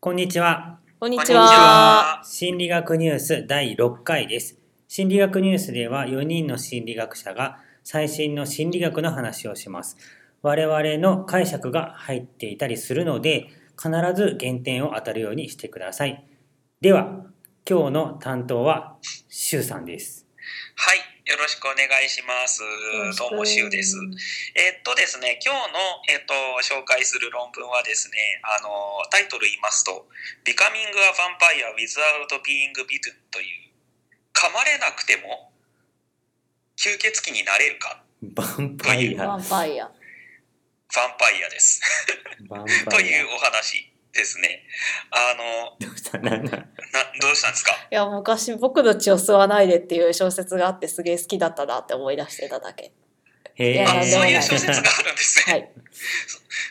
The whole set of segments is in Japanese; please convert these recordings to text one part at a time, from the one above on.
こんにちは。こんにちはは。心理学ニュース第6回です。心理学ニュースでは4人の心理学者が最新の心理学の話をします。我々の解釈が入っていたりするので、必ず減点を当たるようにしてください。では、今日の担当は、シュウさんです。はい、よろしくお願いします。どうもしゅうです。えっとですね、今日の、えっと、紹介する論文はですね、あの、タイトル言いますと、Becoming a Vampire Without Being Bitten という、噛まれなくても吸血鬼になれるか、バンパイア。ヴァンパイア。ヴァンパイアです。と。いうお話ですね。あの、どうしたななどうしたんですか？いや、昔、僕の血を吸わないでっていう小説があってすげえ好きだったなって思い出してただけ。へいやあ、そういう小説があるんですね。はい。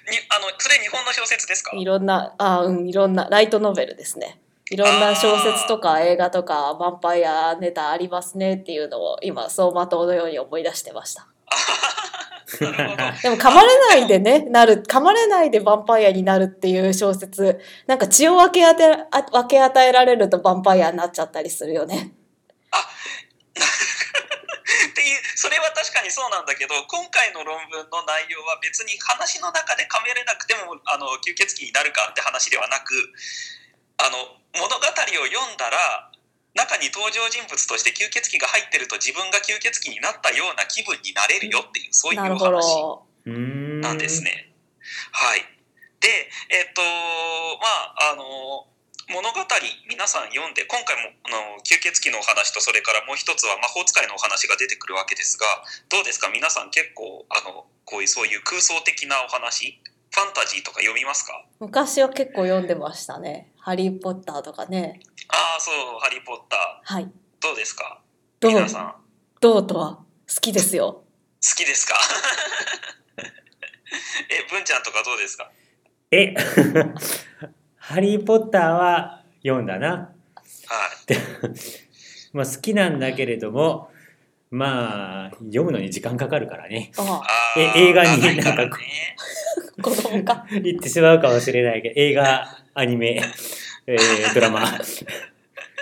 にあの、それ日本の小説ですか？いろんな、あうん、いろんな、ライトノベルですね。いろんな小説とか映画とか、ヴァンパイアネタありますねっていうのを今、走馬灯のように思い出してました。でも噛まれないでね、なる、噛まれないでヴァンパイアになるっていう小説、なんか血を分け与えあ分け与えられるとヴァンパイアになっちゃったりするよね。っていうそれは確かにそうなんだけど今回の論文の内容は別に話の中で噛めれなくてもあの吸血鬼になるかって話ではなくあの物語を読んだら中に登場人物として吸血鬼が入ってると自分が吸血鬼になったような気分になれるよっていうそういう話。なんですね。はい。で、えっと、まあ、あの、物語皆さん読んで今回もあの吸血鬼のお話とそれからもう一つは魔法使いのお話が出てくるわけですがどうですか？皆さん結構あのこういうそういう空想的なお話？ファンタジーとか読みますか？昔は結構読んでましたね。ハリー・ポッターとかね。ああそう「ハリー・ポッターはい。」どうですか？どう？皆さん好どうとは好きですよ。きですか？え文ちゃんとかどうですか？えハリー・ポッターは読んだな。はい まあ好きなんだけれども、まあ読むのに時間かかるからね。ああ映画になんかねあ、子供か。言ってしまうかもしれないけど、映画、アニメ、えードラマ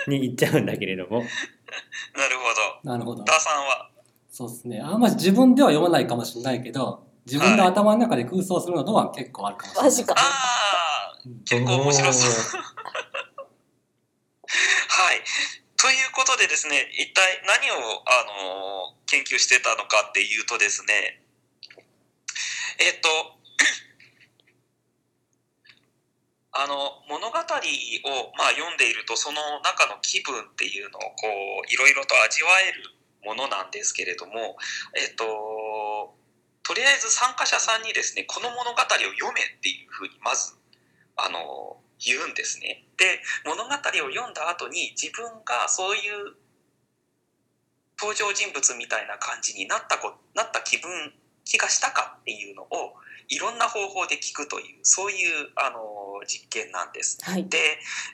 に行っちゃうんだけれども。なるほどなるほど。ダーさんはそうですね。あんまり自分では読まないかもしれないけど、自分の頭の中で空想するのは結構あるかもしれない。マジかああ結構面白そうはい。ということでですね、一体何を、あのー研究してたのかっていうとですね、えっと、あの物語を、まあ、読んでいるとその中の気分っていうのをこういろいろと味わえるものなんですけれども、えっと、とりあえず参加者さんにですねこの物語を読めっていうふうにまずあの言うんですね。で物語を読んだ後に自分がそういう登場人物みたいな感じになったこなった気分気がしたかっていうのをいろんな方法で聞くというそういうあの実験なんです。はい。で、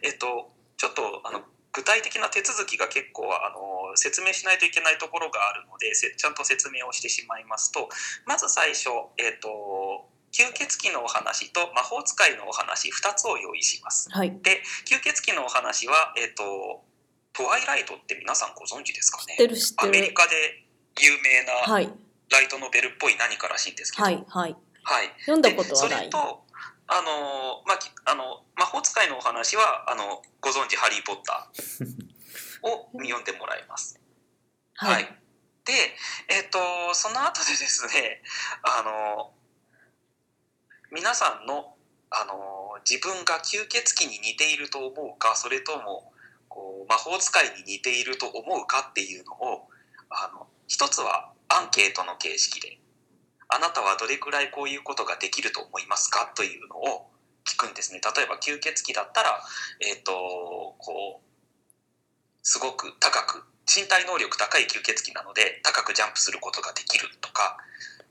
えっと、ちょっとあの具体的な手続きが結構あの説明しないといけないところがあるのでせちゃんと説明をしてしまいますとまず最初、えっと、吸血鬼のお話と魔法使いのお話2つを用意します。はい。で吸血鬼のお話は、えっと、トワイライトって皆さんご存知ですかね？アメリカで有名なはい。ライトノベルっぽい何からしいんですけど、はい。はい。はい、読んだことはないでそれ。とあの、まあ、きあの魔法使いのお話はあのご存知「ハリー・ポッター 」を読んでもらいます。は、はいい。で、えっとその後でですねあの皆さんのあの自分が吸血鬼に似ていると思うかそれともこう魔法使いに似ていると思うかっていうのをあの一つはアンケートの形式であなたはどれくらいこういうことができると思いますかというのを聞くんですね。例えば吸血鬼だったら、えっ、と、こう、すごく高く、身体能力高い吸血鬼なので高くジャンプすることができるとか、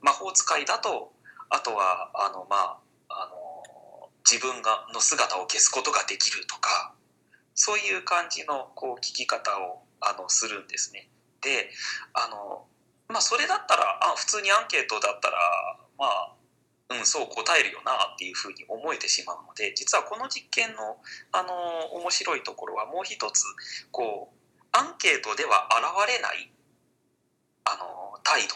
魔法使いだと、あとは、あの、まあ、あの、自分がの姿を消すことができるとか、そういう感じのこう聞き方をあのするんですね。で、あの、まあ、それだったらあ普通にアンケートだったらまあうん、そう答えるよなっていうふうに思えてしまうので実はこの実験の、あの面白いところはもう一つこうアンケートでは現れない、あの態度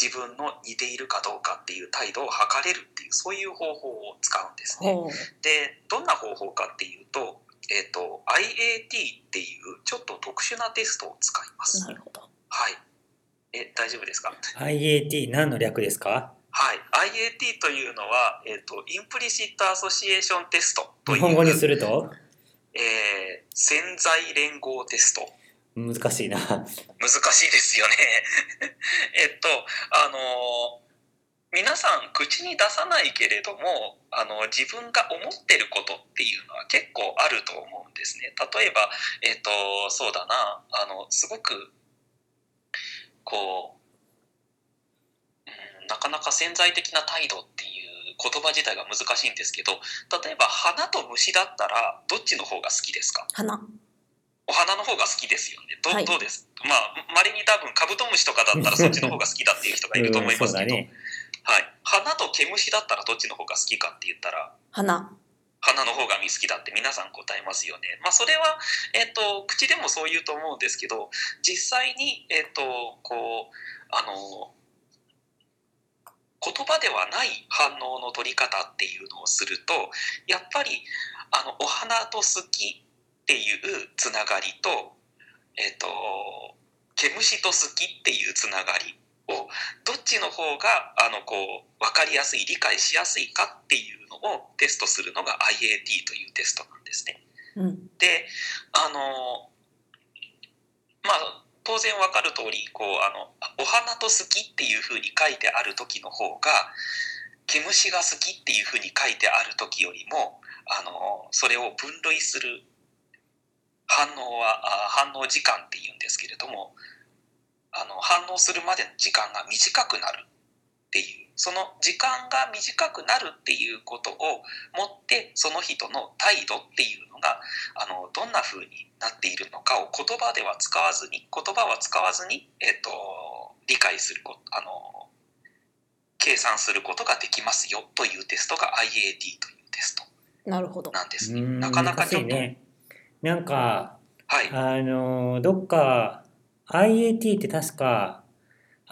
自分の似ているかどうかっていう態度を測れるっていうそういう方法を使うんですね。でどんな方法かっていうと,、えっと IAT っていうちょっと特殊なテストを使います。なるほど。はい。え大丈夫ですか？IAT 何の略ですか？はい、IAT というのは、えっと Implicit Association Testという日本語にすると？えー潜在連合テスト。難しいな。難しいですよね。えっとあの皆さん口に出さないけれどもあの自分が思ってることっていうのは結構あると思うんですね。例えばえっとそうだな。あのすごくこう、うん、なかなか潜在的な態度っていう言葉自体が難しいんですけど例えば花と虫だったらどっちの方が好きですか？花。お花の方が好きですよね。ど,、うです？まあ、まれに多分カブトムシとかだったら そっちの方が好きだっていう人がいると思いうんますけど。はい。花と毛虫だったらどっちの方が好きかって言ったら、花。花の方が好きだって皆さん答えますよね。まあ、それは、えっ、と、口でもそう言うと思うんですけど、実際に、えっ、と、こう、あの、言葉ではない反応の取り方っていうのをすると、やっぱり、あの、お花と好きっていうつながりと、えっ、と、毛虫と好きっていうつながりをどっちの方があのこう分かりやすい理解しやすいかっていうをテストするのが IAT というテストなんですね。うん。であのまあ当然分かる通りこうあのお花と好きっていうふうに書いてある時の方が毛虫が好きっていうふうに書いてある時よりもあのそれを分類する反応はあ反応時間っていうんですけれどもあの反応するまでの時間が短くなるっていうその時間が短くなるっていうことをもってその人の態度っていうのがあのどんな風になっているのかを言葉では使わずに言葉は使わずに、えっと理解することあの計算することができますよというテストが IAT というテストなるほど。なんですね。うんなかなかちょっと、ね。なんか、はいあの、どっか、IAT って確か、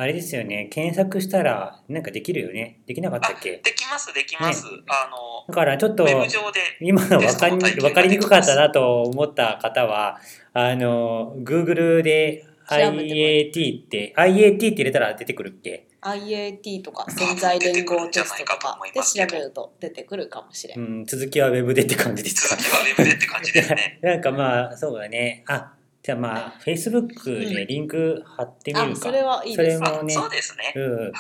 あれですよね、検索したらなんかできるよね。できなかったっけ？できますできます、あのだからちょっとウ、ェブ上で今の分かり分かりにくかったなと思った方は、あの、Google で IAT って、IAT って入れたら出てくるっけ？IAT とか潜在連合テストとかで調べると出てくるかもしれ。うんん、続きは Web でって感じですか？続きはウェブでって感じですね。なんかまあ、そうだね。あ、じゃあまあ、Facebook でリンク貼ってみるあ、か。それはいいですそ。れもあねそうですね。うん。はい。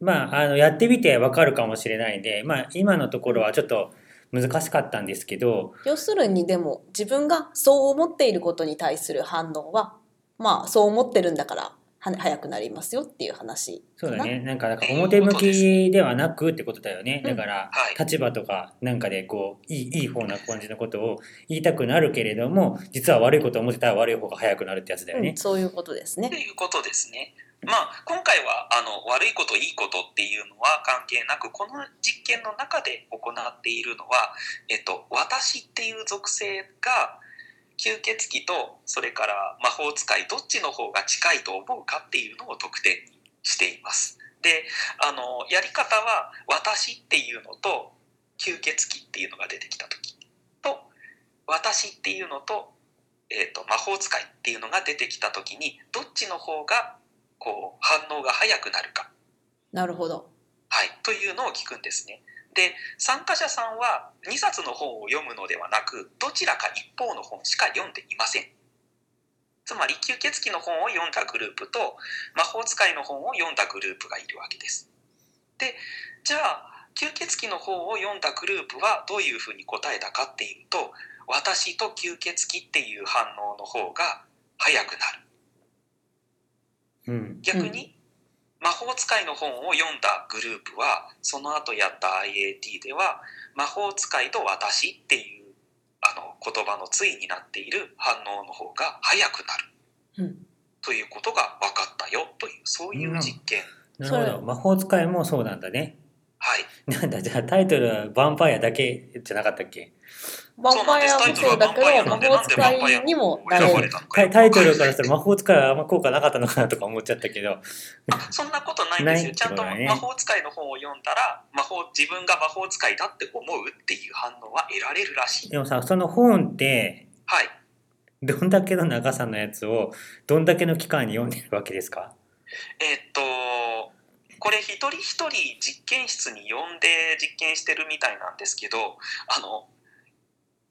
まあ、あの、やってみてわかるかもしれないんで、まあ、今のところはちょっと難しかったんですけど、要するにでも自分がそう思っていることに対する反応はまあそう思ってるんだからは早くなりますよっていう話。そうだね。なんか、なんか表向きではなくってことだよね。うんだから、はい立場とかなんかでこう、いい、いい方な感じのことを言いたくなるけれども、実は悪いことを思ってたら悪い方が早くなるってやつだよねうん、。そういうことですねと。いうことですね。まあ、今回はあの悪いこといいことっていうのは関係なくこの実験の中で行っているのは、えっと、私っていう属性が吸血鬼とそれから魔法使いどっちの方が近いと思うかっていうのを得点にしています。であのやり方は私っていうのと吸血鬼っていうのが出てきた時と私っていうのと,、えっと魔法使いっていうのが出てきた時にどっちの方がこう反応が早くなるかなるほど。はい、というのを聞くんですね。で参加者さんは2冊の本を読むのではなくどちらか一方の本しか読んでいません。つまり吸血鬼の本を読んだグループと魔法使いの本を読んだグループがいるわけです。でじゃあ吸血鬼の本を読んだグループはどういうふうに答えたかっていうと私と吸血鬼っていう反応の方が早くなる。うん。逆に魔法使いの本を読んだグループはその後やった IAT では魔法使いと私っていうあの言葉の対になっている反応の方が早くなるうん、ということが分かったよというそういう実験、なるほど。魔法使いもそうなんだね。はい。なんだじゃあタイトルはヴァンパイアだけじゃなかったっけ？ヴァンパイアもそうだけど、魔法使いにもなれる。タイタイトルからしたら魔法使いはあんま効果なかったのかなとか思っちゃったけどあそんなことないんですよ。ちゃんと魔法使いの本を読んだら、魔法、自分が魔法使いだって思うっていう反応は得られるらしい。でもさその本ってはい。どんだけの長さのやつをどんだけの期間に読んでるわけですか？えっと、これ一人一人実験室に呼んで実験してるみたいなんですけど、あの、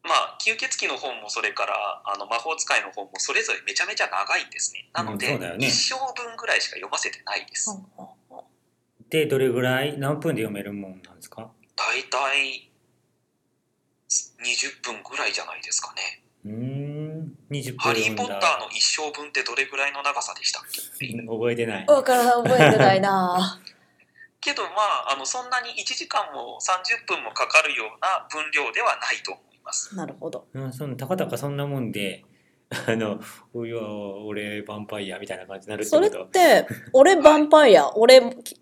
まあ、吸血鬼の本もそれからあの魔法使いの本もそれぞれめちゃめちゃ長いんですね。なので、うんね。一生分ぐらいしか読ませてないです。でどれぐらい何分で読めるもんなんですか？大体20分ぐらいじゃないですかね。うーん。20分ハリー・ポッターの一生分ってどれぐらいの長さでしたっけ？覚えてない。わからん、覚えてないな。けどまああのそんなに1時間も30分もかかるような分量ではないと。思います。なるほど。うん、そのたかたかそんなもんで、あの、おいや、俺、ヴァンパイアみたいな感じになるってそれっ。て、俺ヴァンパイア、俺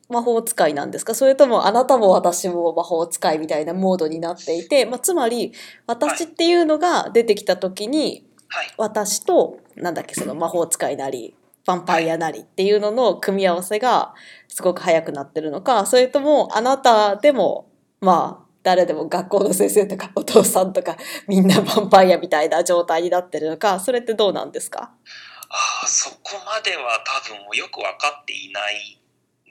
魔法使いなんですか？それともあなたも私も魔法使いみたいなモードになっていて、まあ、つまり私っていうのが出てきた時に、はい。私と、なんだっけ、その魔法使いなり、ヴァンパイアなりっていうのの組み合わせがすごく早くなってるのか、それともあなたでも、まあ、誰でも学校の先生とかお父さんとか みんなヴァンパイアみたいな状態になってるのか、それってどうなんですか？あそこまでは多分よく分かっていない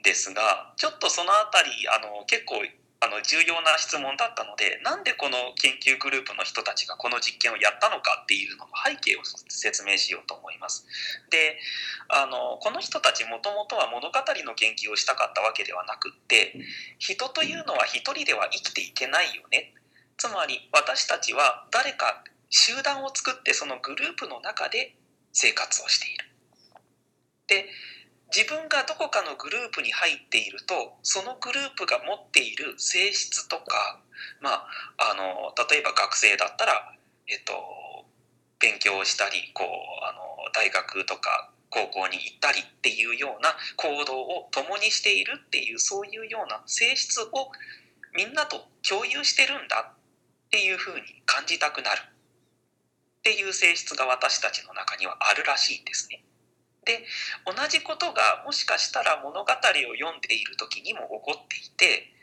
ですがちょっとその辺りあの結構あの重要な質問だったのでなんでこの研究グループの人たちがこの実験をやったのかっていうのの背景を説明しようと思います。であのこの人たちもともとは物語の研究をしたかったわけではなくって人というのは一人では生きていけないよねつまり私たちは誰か集団を作ってそのグループの中で生活をしている。で自分がどこかのグループに入っているとそのグループが持っている性質とか、まあ、あの例えば学生だったら、えっと、勉強したりこうあの大学とか高校に行ったりっていうような行動を共にしているっていうそういうような性質をみんなと共有してるんだっていうふうに感じたくなるっていう性質が私たちの中にはあるらしいんですね。で同じことがもしかしたら物語を読んでいる時にも起こっていて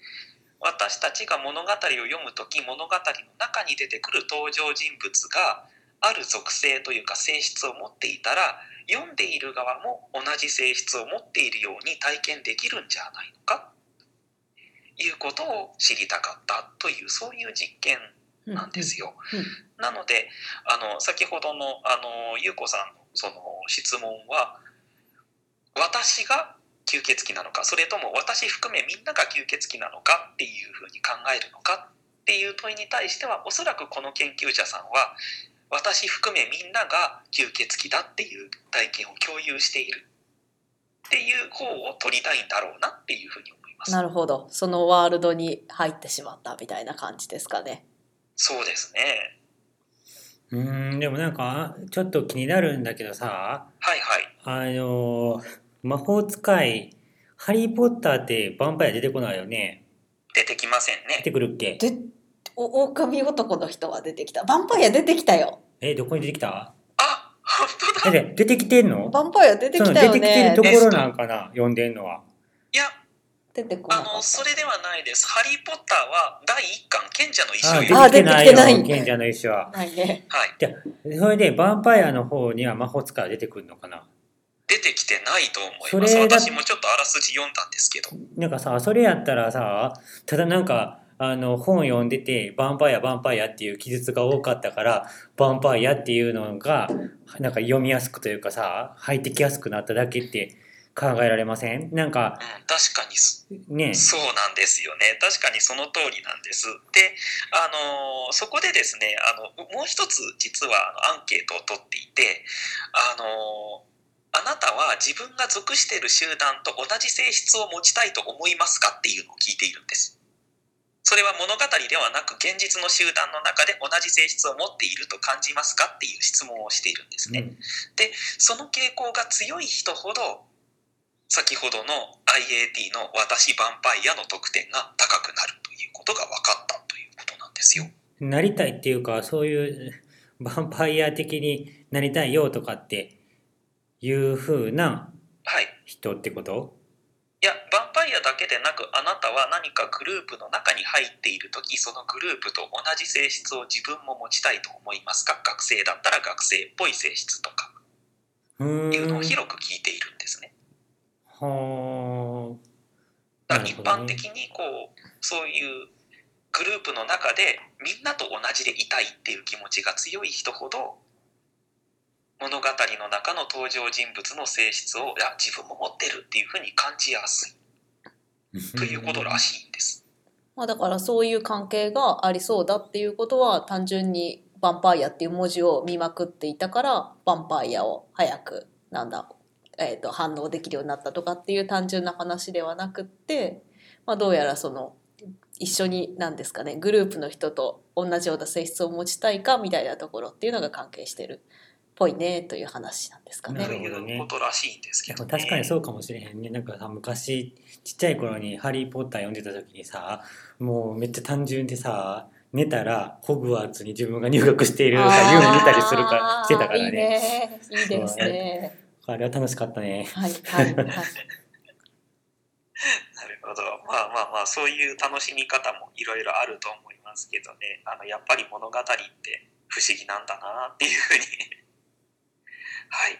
私たちが物語を読む時物語の中に出てくる登場人物がある属性というか性質を持っていたら読んでいる側も同じ性質を持っているように体験できるんじゃないのか？いうことを知りたかったというそういう実験なんですよ。なのであの先ほどのあの優子さんのその質問は私が吸血鬼なのかそれとも私含めみんなが吸血鬼なのかっていうふうに考えるのかっていう問いに対してはおそらくこの研究者さんは私含めみんなが吸血鬼だっていう体験を共有しているっていう方を取りたいんだろうなっていうふうに思います。なるほど。そのワールドに入ってしまったみたいな感じですかね。そうですね。うーん、でもなんか、ちょっと気になるんだけどさ、はいはい。あの、魔法使い、ハリー・ポッターってヴァンパイア出てこないよね？出てきませんね。出てくるっけ？で、お狼男の人は出てきた。ヴァンパイア出てきたよ。え、どこに出てきた？あ本当だ出てきてんの？ヴァンパイア出てそきたよの出てきてるねと。ころなんかな？読んでんのは。出てこなあの、かった。それではないです。ハリー・ポッターは第一巻、賢者の石をあ、出てきてない出てきてないよ、賢者の石は。ないね。はい。それで、ヴァンパイアの方には魔法使いは出てくるのかな？出てきてないと思います。それだ私もちょっとあらすじ読んだんですけど。なんかさ、それやったらさ、ただなんか、あの、本読んでて、ヴァンパイア、ヴァンパイアっていう記述が多かったから、ヴァンパイアっていうのが、なんか読みやすくというかさ、入ってきやすくなっただけって考えられません？なんか、うん、確かにそね、そうなんですよね。確かにその通りなんです。で、あのーそこでですね、あの、もう一つ実はアンケートを取っていて、あのーあなたは自分が属している集団と同じ性質を持ちたいと思いますかっていうのを聞いているんです。それは物語ではなく現実の集団の中で同じ性質を持っていると感じますかっていう質問をしているんですね。うんでその傾向が強い人ほど先ほどの IAT の私ヴァンパイアの得点が高くなるということが分かったということなんですよ。なりたいっていうか、そういうヴァンパイア的になりたいよとかっていう風なはい。人ってこと？いや、ヴァンパイアだけでなく、あなたは何かグループの中に入っているとき、そのグループと同じ性質を自分も持ちたいと思いますか？学生だったら学生っぽい性質とかういうのを。広く聞いているんですね。はだから一般的にこう、そういうグループの中でみんなと同じでいたいっていう気持ちが強い人ほど、物語の中の登場人物の性質をいや自分も持ってるっていうふうに感じやすいあ。ということらしいんです。まあ、だからそういう関係がありそうだっていうことは単純に「ヴァンパイア」っていう文字を見まくっていたからヴァンパイアを早くなんだ、えー、と反応できるようになったとかっていう単純な話ではなくって、まあ、どうやらその一緒に何ですかねグループの人と同じような性質を持ちたいかみたいなところっていうのが関係してるっぽいねという話なんですかなね。とるほどねいうことらしいんですけど、ね。確かにそうかもしれへんね。なんかさ、昔、ちっちゃい頃にハリー・ポッター読んでた時にさ、もうめっちゃ単純でさ、寝たらホグワーツに自分が入学しているさ、あー夢見たりするか、してたからいいね。ねいいですね。あれは楽しかったね。はいはいはい。なるほど。まあまあまあ、そういう楽しみ方もいろいろあると思いますけどね。あの、やっぱり物語って不思議なんだなっていうふうに、はい、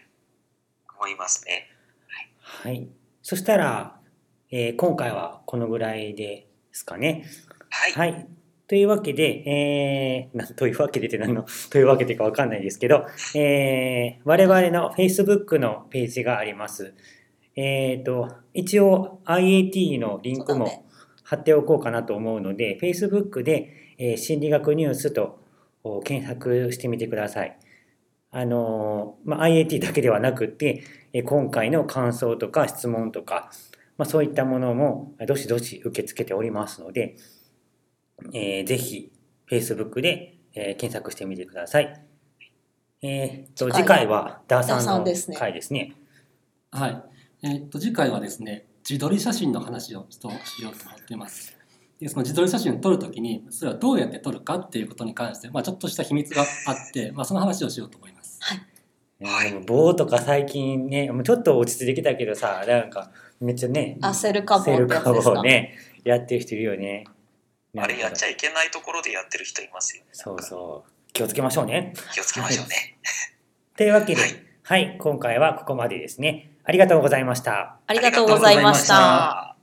思いますね。はい。そしたら、えー今回はこのぐらいですかね。はい。はい。というわけで、えー、なんというわけでって何の、というわけでかわかんないですけど、えー、我々の Facebook のページがあります。えっ、と、一応 IAT のリンクも貼っておこうかなと思うので、Facebook で、えー心理学ニュースとお検索してみてください。あのーまあ、IAT だけではなくって、えー今回の感想とか質問とか、まあ、そういったものもどしどし受け付けておりますので、えーぜひ Facebook で、えー検索してみてください。えーと次次回回はダーさダーさんのんですね回ですね。はい。えーっと、次回はですね、自撮り写真の話をちょっとしようと思っています。で、その自撮り写真を撮るときに、それはどうやって撮るかっていうことに関して、まあちょっとした秘密があって、まあその話をしようと思います。はい棒とか最近ね、もうちょっと落ち着いてきたけどさ、なんかめっちゃね、焦るか？もね、やってる人いるよね。あれやっちゃいいけないところでやってる人いますよね。そうそう。気をつけましょうね。気をつけましょうね。というわけで、ははいい、今回はここまでですね。ありがとうございました。ありがとうございました。